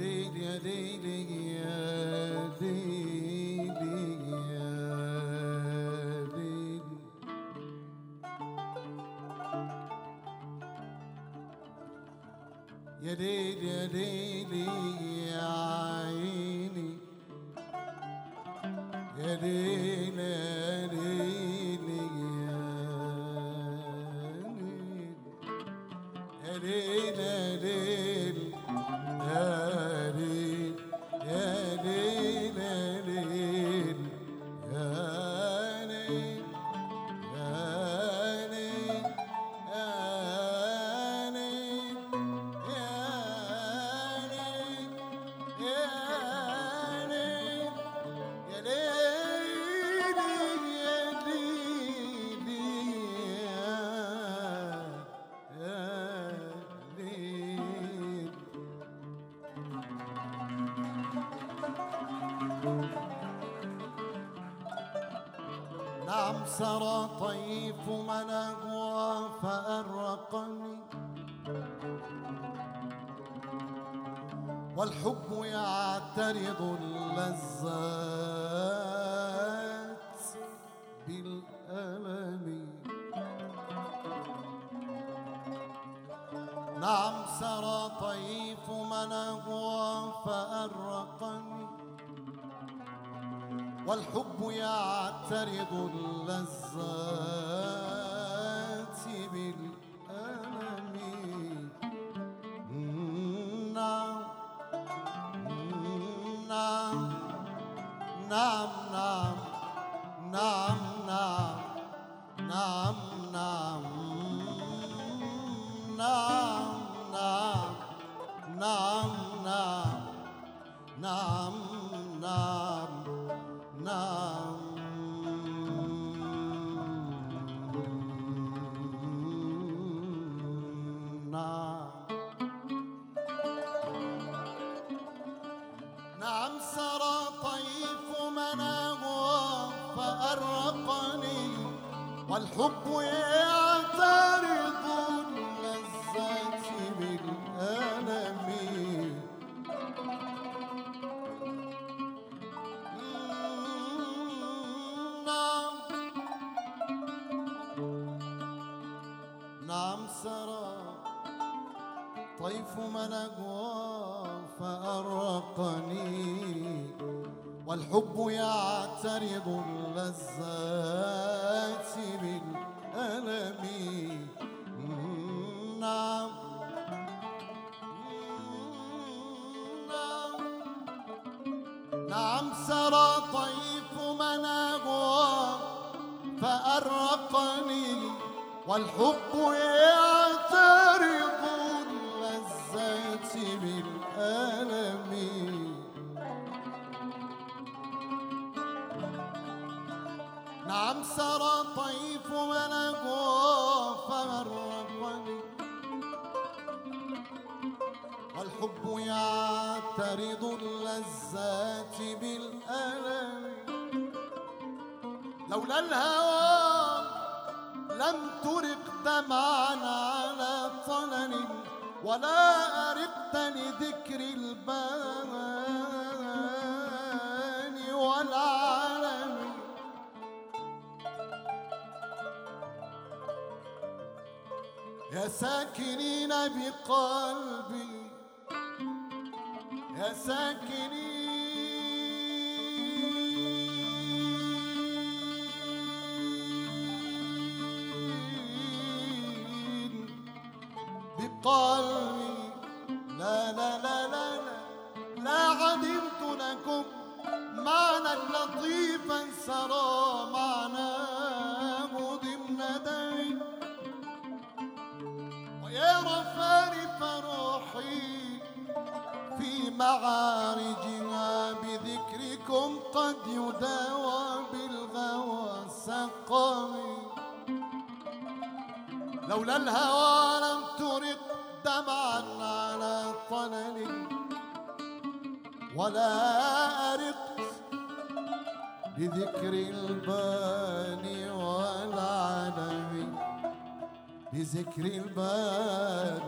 ليل يا ليل يا ليل يا ليل يا ليل يا ليل يا عيني يا ليل يا ليل يا ليل يا ليل يا ليل نعم سرى طيف منغوى فأرقني. والحب يعترض اللذات والحب يعترض اللذات بالألم نعم. نعم. نعم. والحب يعترف نعم سرى طيف منقوى فأرقني والحب يعترض اللذات بالألم. نعم سرى طيف ملكه فغرقني والحب يعترض اللذات لولا الهوى لم ترق دمعا على طلل ولا أرقت لذكر البان والعالم. يا ساكنين بقلبي يا ساكنين بقلبي لا لا لا لا لا لا عدمت لكم معنى لطيفا سرى معناه ضمن دمي ويا رفارف روحي في معارجها بذكركم قد يداوى بالغوى سقمي لولا الهوى دمعا على طلل ولا أرقت بذكر البان والعلم بذكر البان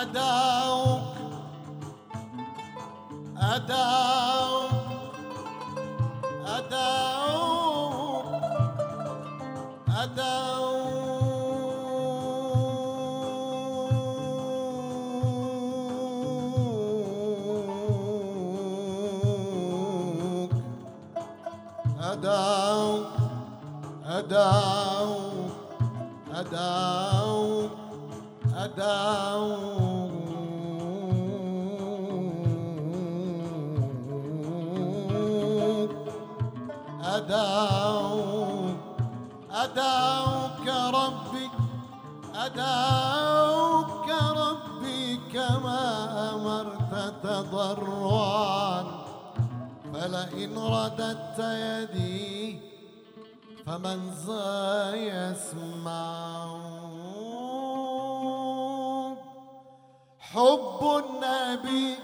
أدعوك أدعوك أدعوك أدعوك أدعوك أدعوك أدعوك أدعوك أدعوك ربي أدعوك ربي كما أمرت تضرعا. فلئن رددت يدي فمن ذا يسمع حب النبي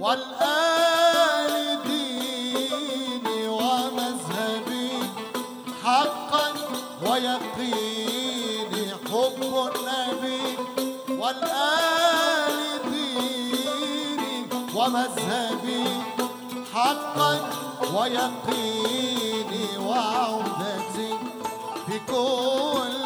والآل دي ويقيني حب النبي والآل ديني ومذهبي حقا ويقيني وعودتي في كل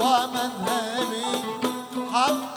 ومذهبي حق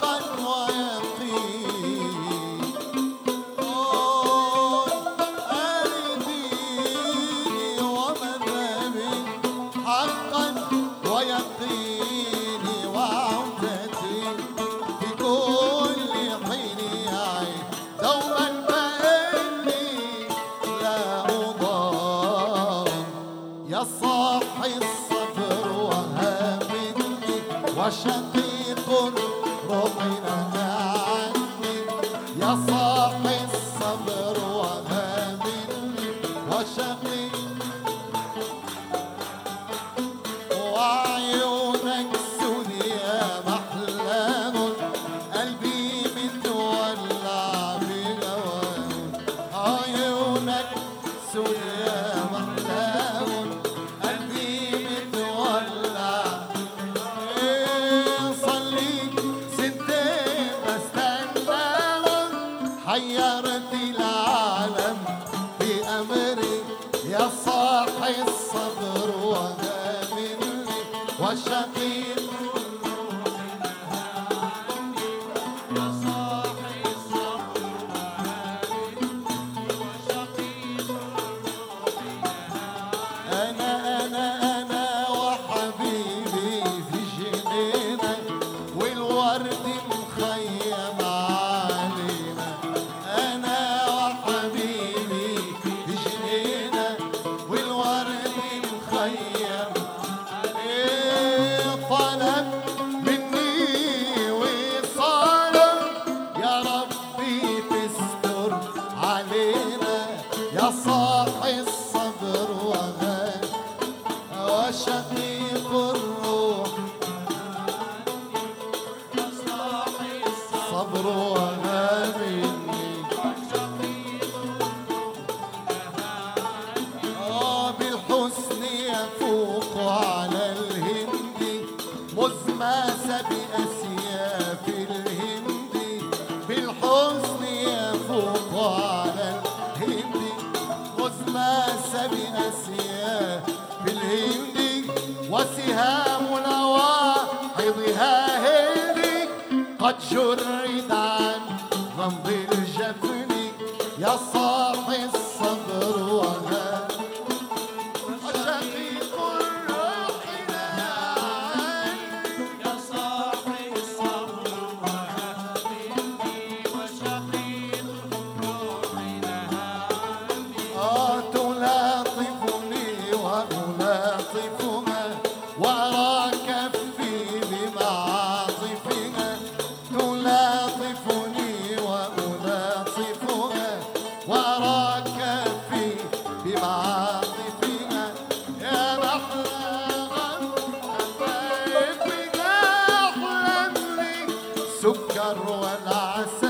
صاح الصبر وما وشد قد جرد عن غمض الجفن يا صاحي سكر والعسل.